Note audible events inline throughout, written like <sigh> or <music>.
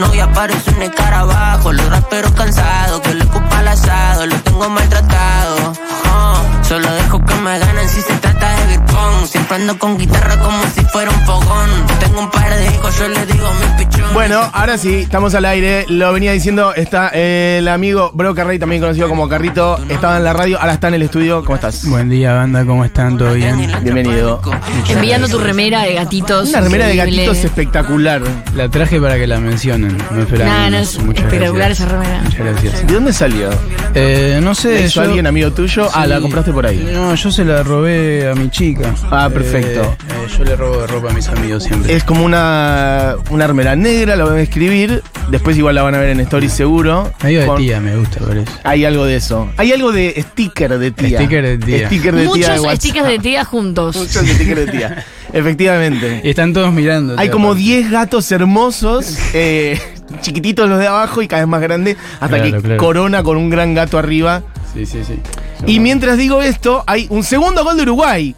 novia parece un escarabajo. Los raperos cansados, que le ocupa el asado. Lo tengo maltratado. Oh, solo dejo que me ganen si se trata de beer. Siempre ando con guitarra como si fuera un fogón. Tengo un par de hijos, yo le digo mi pichón. Bueno, ahora sí, estamos al aire. Lo venía diciendo, está el amigo Bro Carrey, también conocido como Carrito. Estaba en la radio, ahora está en el estudio. ¿Cómo estás? Buen día, banda, ¿cómo están? ¿Todo bien? Bienvenido. Enviando tu remera de gatitos. Una remera de increíble. gatitos espectacular. La traje para que la mencionen. No esperaba Nah, no, menos. es Muchas espectacular gracias. esa remera. Muchas gracias. ¿De dónde salió? Eh, no sé. ¿La hizo yo- alguien amigo tuyo? Ah, la Sí. compraste por ahí. No, yo se la robé a mi chica. Ah, perfecto. Eh, eh, yo le robo de ropa a mis amigos siempre. Es como una, una remera negra, la voy a escribir. Después igual la van a ver en Stories seguro. Medio de Con- tía, me gusta, por eso. Hay algo de eso. Hay algo de sticker de tía. Sticker de tía. Sticker de tía de Muchos WhatsApp. stickers de tía juntos. Muchos stickers de tía. <laughs> Efectivamente. Y están todos mirando. Hay como aparte. 10 gatos hermosos, eh, chiquititos los de abajo y cada vez más grandes, hasta Claro, que claro. corona con un gran gato arriba. Sí, sí, sí. Y mientras digo esto, hay un segundo gol de Uruguay.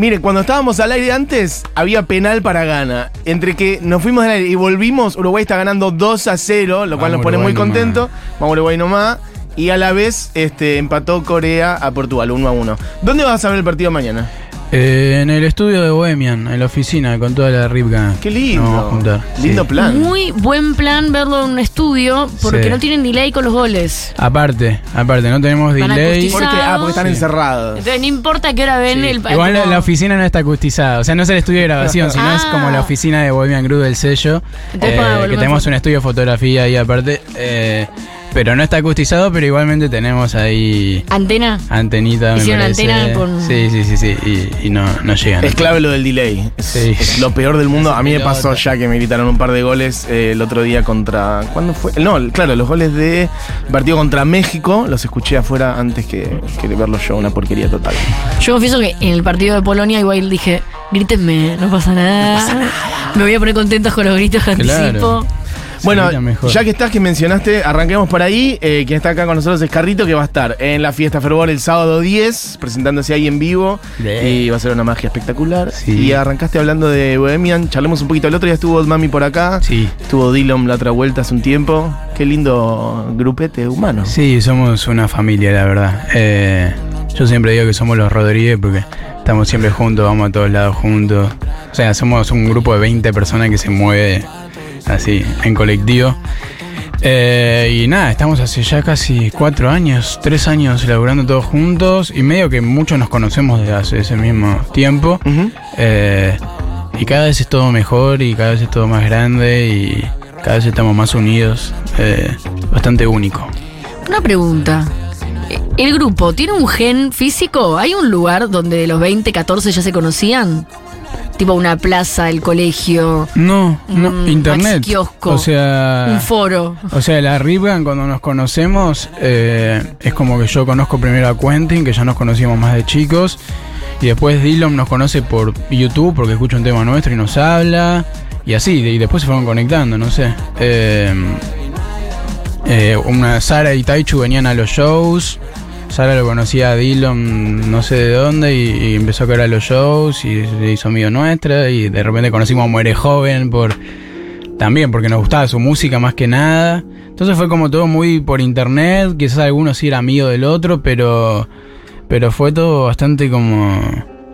Mire, cuando estábamos al aire antes, había penal para Ghana. Entre que nos fuimos al aire y volvimos, Uruguay está ganando 2 a 0, lo cual Vamos, nos pone muy nomás. contentos. Vamos Uruguay nomás. Y a la vez este, empató Corea a Portugal, 1 a 1. ¿Dónde vas a ver el partido mañana? Eh, en el estudio de Bohemian, en la oficina, con toda la Ripga. Qué lindo. Nos vamos a juntar. Lindo sí. plan. Muy buen plan verlo en un estudio porque Sí. no tienen delay con los goles. Aparte, aparte, no tenemos Van delay. Porque, ah, porque están Sí. encerrados. Entonces no importa a qué hora ven Sí. el Igual la, como- la oficina no está acustizada, o sea, no es el estudio de grabación, sino es Ah. como la oficina de Bohemian Group del sello, Entonces, eh, para que tenemos un estudio de fotografía ahí aparte, eh, pero no está acustizado, pero igualmente tenemos ahí antena. antenita. me Hicieron parece. antena con- Sí, sí, sí, sí, y, y no, no llegan. Es clave lo del delay. Es, Sí. es lo peor del mundo. A mí me pasó ya que me gritaron un par de goles eh, el otro día contra. ¿Cuándo fue? No, claro, los goles de partido contra México los escuché afuera antes que, que de verlos yo. Una porquería total. Yo confieso que en el partido de Polonia igual dije, grítenme, no pasa nada. Me voy a poner contentos con los gritos que Claro. anticipo. Bueno, ya que estás, que mencionaste, arranquemos por ahí. Eh, quien está acá con nosotros es Carrito, que va a estar en la fiesta Fervor el sábado 10, presentándose ahí en vivo. Bien. Y va a ser una magia espectacular. Sí. Y arrancaste hablando de Bohemian. Charlemos un poquito. El otro día estuvo Mami por acá. Sí. Estuvo Dylan la otra vuelta hace un tiempo. Qué lindo grupete humano. Sí, somos una familia, la verdad. Eh, yo siempre digo que somos los Rodríguez porque estamos siempre juntos, vamos a todos lados juntos. O sea, somos un grupo de 20 personas que se mueve así, en colectivo. Eh, y nada, estamos hace ya casi cuatro años, tres años laburando todos juntos y medio que muchos nos conocemos desde hace ese mismo tiempo. Eh, y cada vez es todo mejor y cada vez es todo más grande y cada vez estamos más unidos. Eh, bastante único. Una pregunta. ¿El grupo tiene un gen físico? ¿Hay un lugar donde de los 20, 14 ya se conocían? Tipo una plaza, el colegio, No, no, Un internet. Kiosco. O sea, un foro. o sea, la Ripgan cuando nos conocemos eh, es como que yo conozco primero a Quentin, que ya nos conocíamos más de chicos, y después Dylan nos conoce por YouTube porque escucha un tema nuestro y nos habla, y así, y después se fueron conectando, no sé. Eh, eh, una Sara y Taichu venían a los shows. Sara lo conocía a Dylan no sé de dónde y, empezó a caer a los shows y se hizo amigo nuestra y de repente conocimos a Muere Joven por también porque nos gustaba su música más que nada. Entonces fue como todo muy por internet, quizás algunos sí era amigo del otro, pero pero fue todo bastante como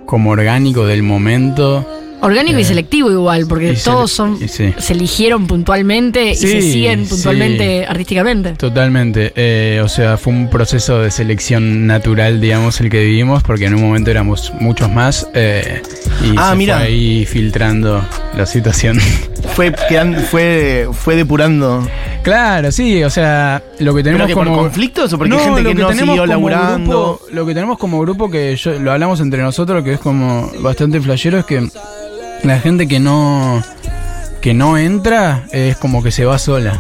como orgánico del momento. Orgánico y Eh, selectivo igual, porque todos son sí. se eligieron puntualmente y se siguen sí. puntualmente artísticamente. Totalmente, eh, o sea, fue un proceso de selección natural, digamos, el que vivimos, porque en un momento éramos muchos más eh, y Ah, se mira. fue ahí filtrando la situación. <laughs> Fue, quedan- fue, fue depurando. claro, sí, o sea, lo que tenemos ¿Pero que por como conflictos o porque hay No, gente lo que, no tenemos siguió laburando? grupo- lo que tenemos como grupo que yo, lo hablamos entre nosotros, que es como bastante flashero, es que la gente que no que no entra es como que se va sola.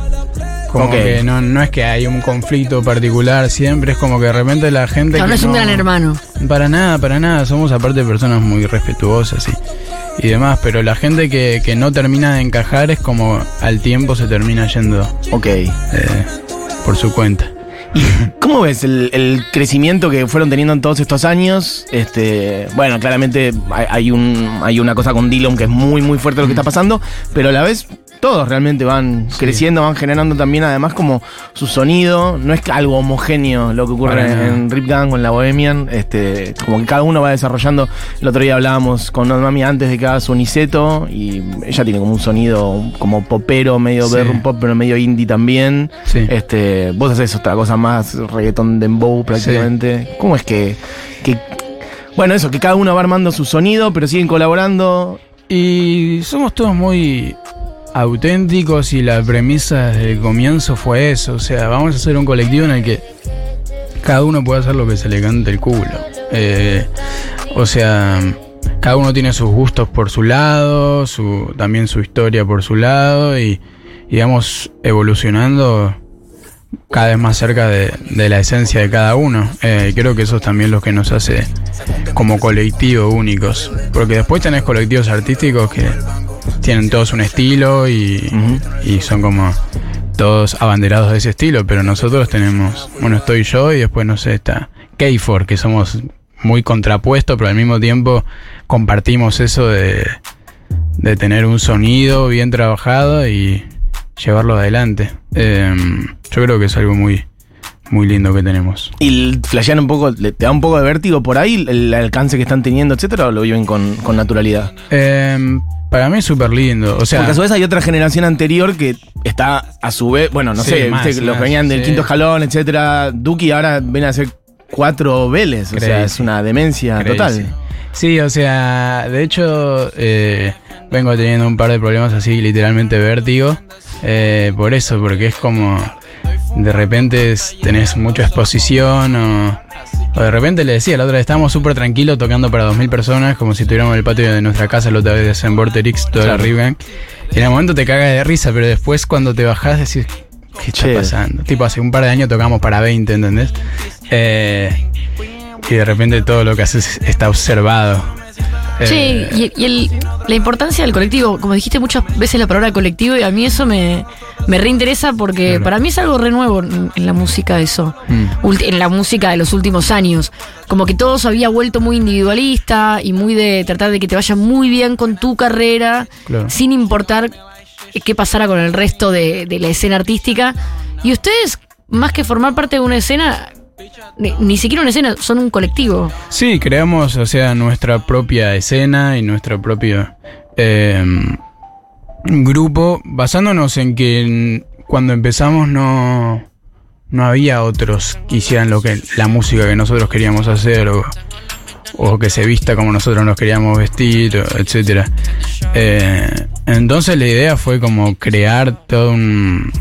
Como Ok. que no, no es que hay un conflicto particular siempre, es como que de repente la gente. Claro, que no es un gran hermano. Para nada, para nada. Somos aparte personas muy respetuosas y, y demás, pero la gente que, que no termina de encajar es como al tiempo se termina yendo Ok. eh, por su cuenta. <laughs> ¿Cómo ves el, el crecimiento que fueron teniendo en todos estos años? Este, bueno, claramente hay, hay un, hay una cosa con Dylan que es muy, muy fuerte lo que está pasando, pero a la vez todos realmente van creciendo, van generando también además como su sonido. No es algo homogéneo lo que ocurre en Rip Gang o en la Bohemian. Este, como que cada uno va desarrollando. El otro día hablábamos con Mami antes de que haga su Niceto y ella tiene como un sonido como popero, medio Sí. bedroom pop, pero medio indie también. Sí. Este, vos haces otra cosa más, reggaetón dembow prácticamente. ¿Cómo es que, que bueno, eso, que cada uno va armando su sonido, pero siguen colaborando. Y somos todos muy auténticos y la premisa desde el comienzo fue eso. O sea, vamos a hacer un colectivo en el que cada uno puede hacer lo que se le cante el culo. Eh, o sea, cada uno tiene sus gustos por su lado, su, también su historia por su lado y, y vamos evolucionando cada vez más cerca de, la esencia de cada uno. Eh, creo que eso es también lo que nos hace como colectivo únicos. Porque después tenés colectivos artísticos que tienen todos un estilo y, y son como todos abanderados de ese estilo, pero nosotros tenemos, bueno, estoy yo y después, no sé, está K4, que somos muy contrapuestos, pero al mismo tiempo compartimos eso de, de tener un sonido bien trabajado y llevarlo adelante. Eh, yo creo que es algo muy, muy lindo que tenemos. Y flashean un poco, te da un poco de vértigo por ahí el, alcance que están teniendo, etcétera, o lo viven con, con naturalidad. Eh, para mí es súper lindo. O sea, Porque a su vez hay otra generación anterior que está a su vez, bueno, no Sí, sé, más, viste, los más, venían del sí. quinto escalón, etcétera. Duki ahora viene a ser cuatro Vélez, o sea, es una demencia Crazy. total. Sí, o sea, de hecho, eh, vengo teniendo un par de problemas así, literalmente vértigo. eh, por eso, porque es como. De repente tenés mucha exposición o. o de repente le decía, la otra vez estábamos súper tranquilos tocando para 2.000 personas, como si estuviéramos en el patio de nuestra casa, la otra vez en Vorterix, toda la Claro. Riven. Y en el momento te cagas de risa, pero después cuando te bajás decís, ¿qué está Che. pasando? Tipo, hace un par de años tocamos para 20, ¿entendés? Eh, y de repente todo lo que haces está observado. Che, Eh, y, y el- la importancia del colectivo, como dijiste muchas veces la palabra colectivo, y a mí eso me, me reinteresa porque Claro. para mí es algo re nuevo en, en la música eso, Mm. En la música de los últimos años. Como que todo se había vuelto muy individualista y muy de tratar de que te vaya muy bien con tu carrera, Claro. sin importar qué pasara con el resto de, de la escena artística. Y ustedes, más que formar parte de una escena, ni, ni siquiera una escena, son un colectivo. Sí, creamos, o sea, nuestra propia escena y nuestro propio eh, grupo, basándonos en que cuando empezamos no, no había otros que hicieran lo que la música que nosotros queríamos hacer o, o que se vista como nosotros nos queríamos vestir, etcétera. Eh, entonces la idea fue como crear todo un,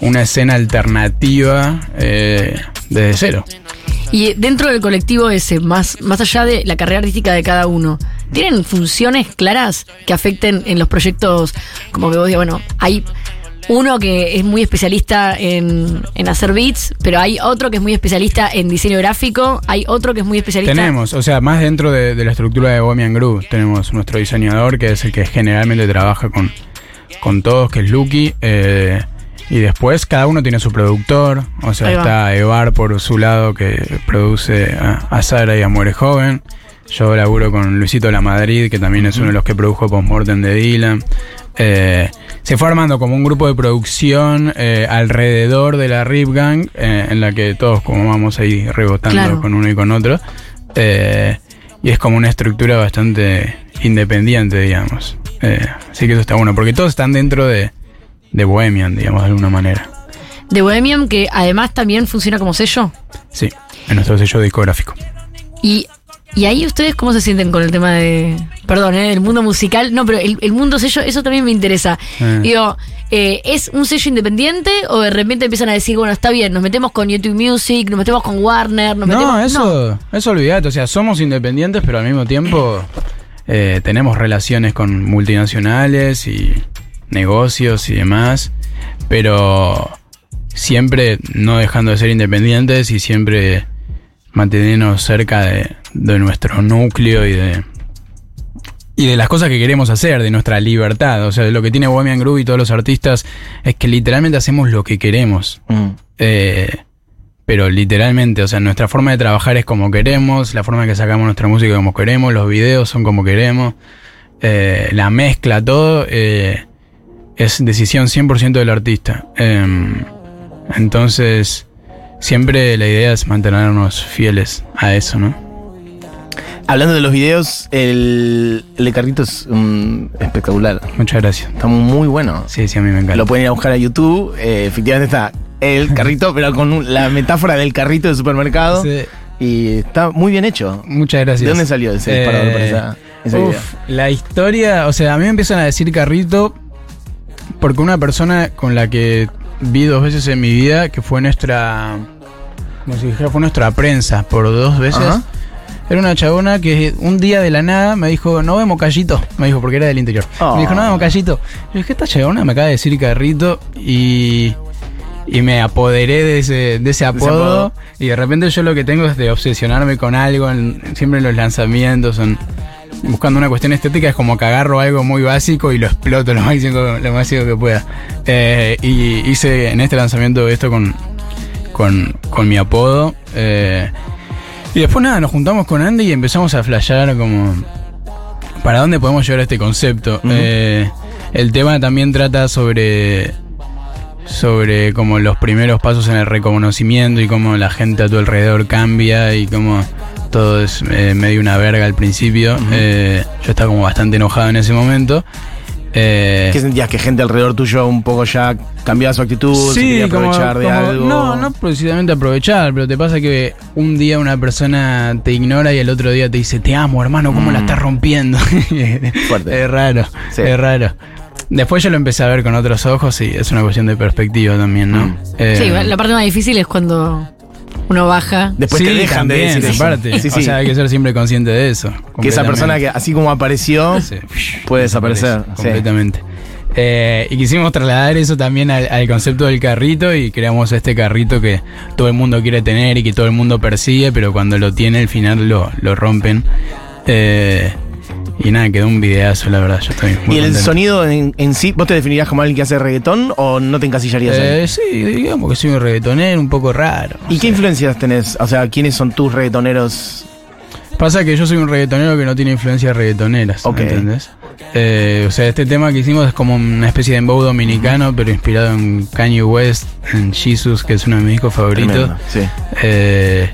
una escena alternativa eh, desde cero. Y dentro del colectivo ese, más, más allá de la carrera artística de cada uno, ¿tienen funciones claras que afecten en los proyectos? Como que vos digas, bueno, hay uno que es muy especialista en, en hacer beats, pero hay otro que es muy especialista en diseño gráfico, hay otro que es muy especialista... Tenemos, o sea, más dentro de, de la estructura de Bohemian Groove, tenemos nuestro diseñador, que es el que generalmente trabaja con, con todos, que es Lucky. eh, y después cada uno tiene su productor, o sea, está Evar por su lado, que produce a, a Sara y a Muere Joven. Yo laburo con Luisito La Madrid, que también es uno de los que produjo Postmortem de Dylan. Eh, se fue armando como un grupo de producción eh, alrededor de la Rip Gang, eh, en la que todos como vamos ahí rebotando Claro. con uno y con otro. Y es como una estructura bastante independiente, digamos. Así que eso está bueno, porque todos están dentro de, de Bohemian, digamos, de alguna manera. De Bohemian, que además también funciona como sello. Sí, en nuestro sello discográfico. Y, y ahí ustedes cómo se sienten con el tema de, perdón, ¿eh? el mundo musical, no, pero el, el mundo sello, eso también me interesa. Eh. Digo, eh, ¿es un sello independiente o de repente empiezan a decir, bueno, está bien, nos metemos con YouTube Music, nos metemos con Warner, nos metemos... No, eso, eso olvidate. O sea, somos independientes, pero al mismo tiempo eh, tenemos relaciones con multinacionales y negocios y demás. Pero siempre no dejando de ser independientes y siempre mantenernos cerca de, de nuestro núcleo y de. Y de las cosas que queremos hacer, de nuestra libertad. O sea, de lo que tiene Bohemian Groove y todos los artistas es que literalmente hacemos lo que queremos. Mm. Eh, pero literalmente, o sea, nuestra forma de trabajar es como queremos, la forma en que sacamos nuestra música como queremos, los videos son como queremos, eh, la mezcla, todo, eh, es decisión 100% del artista. Em, entonces, siempre la idea es mantenernos fieles a eso, ¿no? Hablando de los videos, el, el de Carrito es mm, espectacular. Muchas gracias. Está muy bueno. Sí, sí, a mí me encanta. Lo pueden ir a buscar a YouTube. eh, efectivamente está el carrito, pero con la metáfora del carrito de supermercado. Sí, Y está muy bien hecho. muchas gracias. ¿De dónde salió ese disparador para esa, esa uf, idea? La historia, o sea, a mí me empiezan a decir carrito porque una persona con la que vi dos veces en mi vida, que fue nuestra, como si dijera, fue nuestra prensa por dos veces. Ajá. Era una chabona que un día de la nada me dijo, no vemos callito. Me dijo, porque era del interior. Oh. Me dijo, no vemos callito. Yo dije, esta chabona me acaba de decir carrito y, y me apoderé de ese, de ese apodo. apodo. Y de repente yo lo que tengo es de obsesionarme con algo, en- siempre en los lanzamientos, en- buscando una cuestión estética, es como que agarro algo muy básico y lo exploto lo máximo, lo máximo que pueda. Eh, y hice en este lanzamiento esto con, con, con mi apodo. eh, y después nada, nos juntamos con Andy y empezamos a flashear como para dónde podemos llevar este concepto. Eh, el tema también trata sobre sobre como los primeros pasos en el reconocimiento y cómo la gente a tu alrededor cambia y cómo todo es eh, medio una verga al principio. Eh, yo estaba como bastante enojado en ese momento. Eh, ¿Qué sentías? ¿Que gente alrededor tuyo un poco ya cambiaba su actitud? se quería como- aprovechar de como- algo? No, no precisamente aprovechar, pero te pasa que un día una persona te ignora y el otro día te dice, te amo, hermano, ¿cómo la Mm. estás rompiendo? <laughs> Fuerte. Es raro, Sí. es raro. Después yo lo empecé a ver con otros ojos y es una cuestión de perspectiva también, ¿no? Mm. Eh, Sí, la parte más difícil es cuando uno baja. Después sí, te dejan de decir eso. aparte. Sí, O sea, hay que ser siempre consciente de eso. que esa persona que así como apareció Sí. puede desaparecer. sí. Completamente. Eh, y quisimos trasladar eso también al, al concepto del carrito y creamos este carrito que todo el mundo quiere tener y que todo el mundo persigue, pero cuando lo tiene al final lo, lo rompen. Eh, y nada, quedó un videazo, la verdad. Yo estoy muy ¿Y el sonido en, en sí, vos te definirías como alguien que hace reggaetón o no te encasillarías ahí? Eh, sí, digamos que soy un reggaetonero un poco raro. ¿Y qué influencias tenés? O sea, ¿quiénes son tus reggaetoneros? Pasa que yo soy un reggaetonero que no tiene influencias reggaetoneras, Ok. ¿entendés? Eh, o sea, este tema que hicimos es como una especie de embow dominicano, pero inspirado en Kanye West, en Jesus, que es uno de mis discos favoritos. Tremendo, Sí. Eh,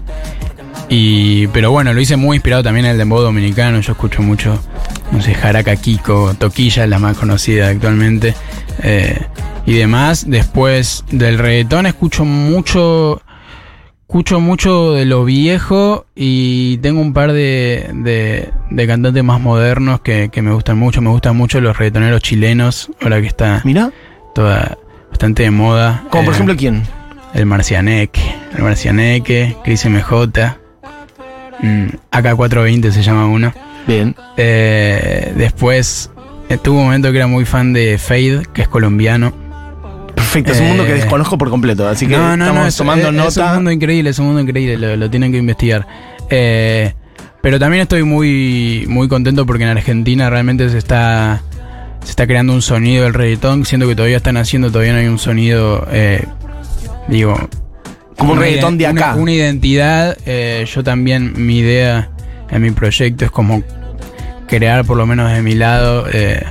y, pero bueno, lo hice muy inspirado también en el dembow dominicano. Yo escucho mucho, no sé, Jaraca Kiko, Toquilla es la más conocida actualmente. eh, y demás. Después del reggaetón escucho mucho. Escucho mucho de lo viejo y tengo un par de, de, de cantantes más modernos que, que me gustan mucho. Me gustan mucho los reggaetoneros chilenos, ahora que está Mira, toda bastante de moda. como por Eh, ejemplo, ¿quién? el Marcianeque, el Marcianeque, Chris MJ, AK420 se llama uno. Bien. Eh, después eh, tuve un momento que era muy fan de Fade, que es colombiano. Perfecto, es un mundo que Eh, desconozco por completo, así que estamos es, tomando es- nota. Es un mundo increíble, es un mundo increíble, lo, lo tienen que investigar. Eh, pero también estoy muy, muy contento porque en Argentina realmente se está, se está creando un sonido del reggaetón, siendo que todavía están haciendo, todavía no hay un sonido, eh, digo, como un reggaetón de ide- una- acá. Una, identidad. eh, yo también, mi idea en mi proyecto es como crear, por lo menos de mi lado, eh,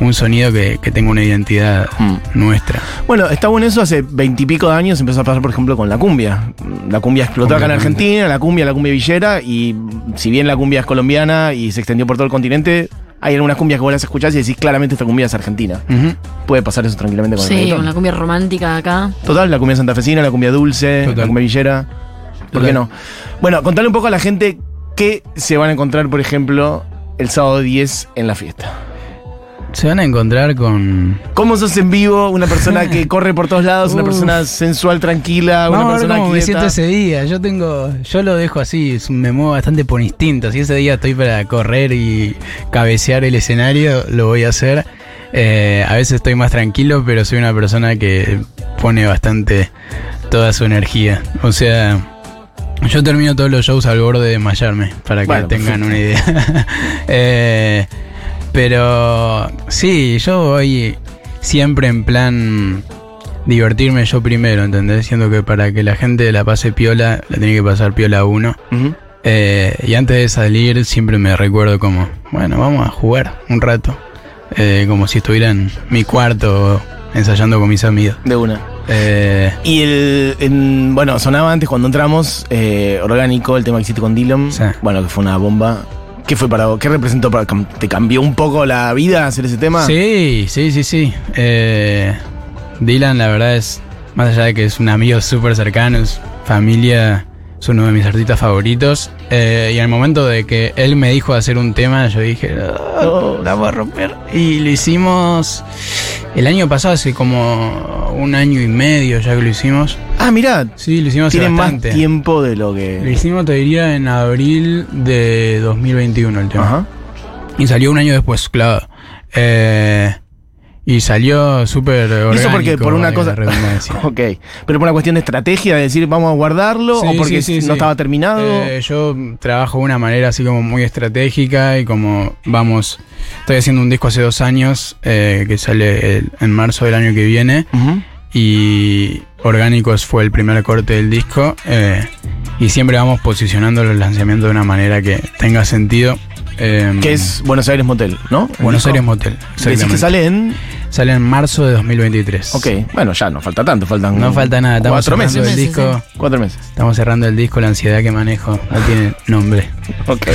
un sonido que, que tenga una identidad Mm. nuestra. Bueno, está bueno eso. Hace veintipico de años empezó a pasar, por ejemplo, con la cumbia. La cumbia explotó acá en. Argentina, la cumbia, la cumbia villera, y si bien la cumbia es colombiana y se extendió por todo el continente, hay algunas cumbias que vos las escuchás y decís claramente esta cumbia es argentina. Puede pasar eso tranquilamente con el Sí, reggaetón. la cumbia romántica de acá. Total, la cumbia santafesina, la cumbia dulce, Total. la cumbia villera. ¿Por Total. qué no? Bueno, contale un poco a la gente qué se van a encontrar, por ejemplo, el sábado 10 en la fiesta. Se van a encontrar con. ¿Cómo sos en vivo? Una persona que <laughs> corre por todos lados, una persona sensual, tranquila, una Vamos a ver persona cómo me quieta. siento ese día. Yo tengo, yo lo dejo así, me muevo bastante por instinto. Si ese día estoy para correr y cabecear el escenario, lo voy a hacer. Eh, a veces estoy más tranquilo, pero soy una persona que pone bastante toda su energía. O sea, yo termino todos los shows al borde de desmayarme, para que Bueno, tengan perfecto. una idea. <laughs> Eh, pero sí, yo voy siempre en plan divertirme yo primero, ¿entendés? Siendo que para que la gente la pase piola, la tiene que pasar piola uno. Eh, y antes de salir siempre me recuerdo como, bueno, vamos a jugar un rato. eh, como si estuviera en mi cuarto ensayando con mis amigos. De una. Eh, Y el. en- bueno, sonaba antes cuando entramos, eh, orgánico, el tema que hiciste con Dylan. Sí. Bueno, que fue una bomba. ¿Qué fue para vos? ¿Qué representó para ¿Te cambió un poco la vida hacer ese tema? Sí, sí, sí, sí. Eh, Dylan, la verdad es, más allá de que es un amigo súper cercano, es familia, es uno de mis artistas favoritos. Eh, y al momento de que él me dijo hacer un tema, yo dije, "Oh, la voy a romper. Y lo hicimos el año pasado, hace como un año y medio ya que lo hicimos. Ah, mirá. Sí, lo hicimos hace Tienen más tiempo de lo Lo que. hicimos, te diría, en abril de 2021 el tema. Ajá. Y salió un año después, claro. Eh, y salió súper orgánico. ¿Y eso porque por una cosa. <laughs> ok. Pero por una cuestión de estrategia, de decir vamos a guardarlo, Sí, o porque sí, sí, no estaba terminado. Eh, yo trabajo de una manera así como muy estratégica y como vamos, estoy haciendo un disco hace dos años eh, que sale el- en marzo del año que viene y Orgánicos fue el primer corte del disco eh, y siempre vamos posicionando los lanzamientos de una manera que tenga sentido. Eh, Que es Buenos Aires Motel, ¿no? Buenos. Aires Motel. Decís que sale en. Sale en marzo de 2023. Ok, bueno, ya no falta tanto, faltan. No falta nada, estamos Cuatro cerrando meses. el Meses, disco. Cuatro meses. Estamos cerrando el disco, la ansiedad que manejo no tiene nombre. <laughs> Ok.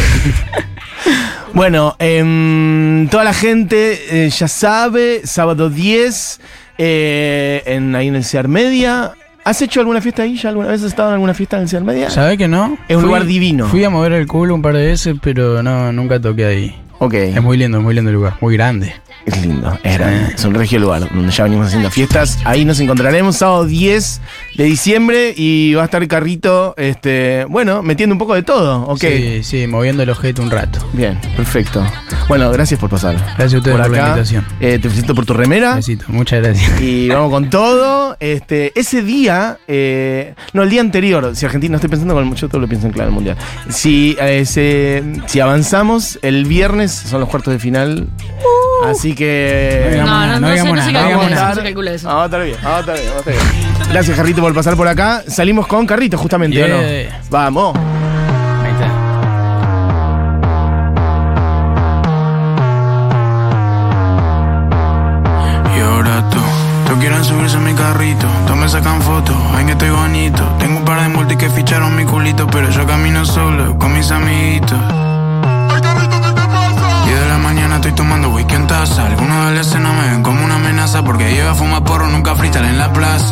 bueno, em, toda la gente eh, ya sabe, sábado 10, eh, en, ahí en el CEAR Media. ¿Has hecho alguna fiesta ahí? ¿Ya alguna vez has estado en alguna fiesta en el CEAR Media? ¿Sabe que no? Es un lugar divino. Fui a mover el culo un par de veces, pero no, nunca toqué ahí. Ok. Es muy lindo, es muy lindo el lugar, muy grande. Es lindo, es grande. Es un regio lugar donde ya venimos haciendo fiestas. Ahí nos encontraremos sábado 10 de diciembre y va a estar Carrito, este, bueno, metiendo un poco de todo. Ok. Sí, sí, moviendo el objeto un rato. Bien, perfecto. Bueno, gracias por pasar. Gracias a ustedes por, la invitación. Eh, te felicito por tu remera. Besito, muchas gracias. Y vamos con todo. Este, ese día, eh, no, el día anterior, si Argentina, no estoy pensando con el yo todo lo pienso en claro el mundial. Si, eh, se- si avanzamos, el viernes son los cuartos de final. Así que. No digamos No, no, no, no sé, digamos no nada, no nada. no se calcula eso. Vamos a estar bien, vamos a estar bien, vamos a estar bien. Gracias, Carrito, por pasar por acá. Salimos con Carrito, justamente, ¿o no? Vamos. Ahí está. Y ahora tú, tú quieren subirse a mi carrito, todos me sacan fotos, ven que estoy bonito. Tengo un par de multis que ficharon mi culito, pero yo camino solo con mis amiguitos. Mañana estoy tomando whisky en taza. Algunos de la escena me ven como una amenaza porque yo a fumar porro, nunca freestyle en la plaza.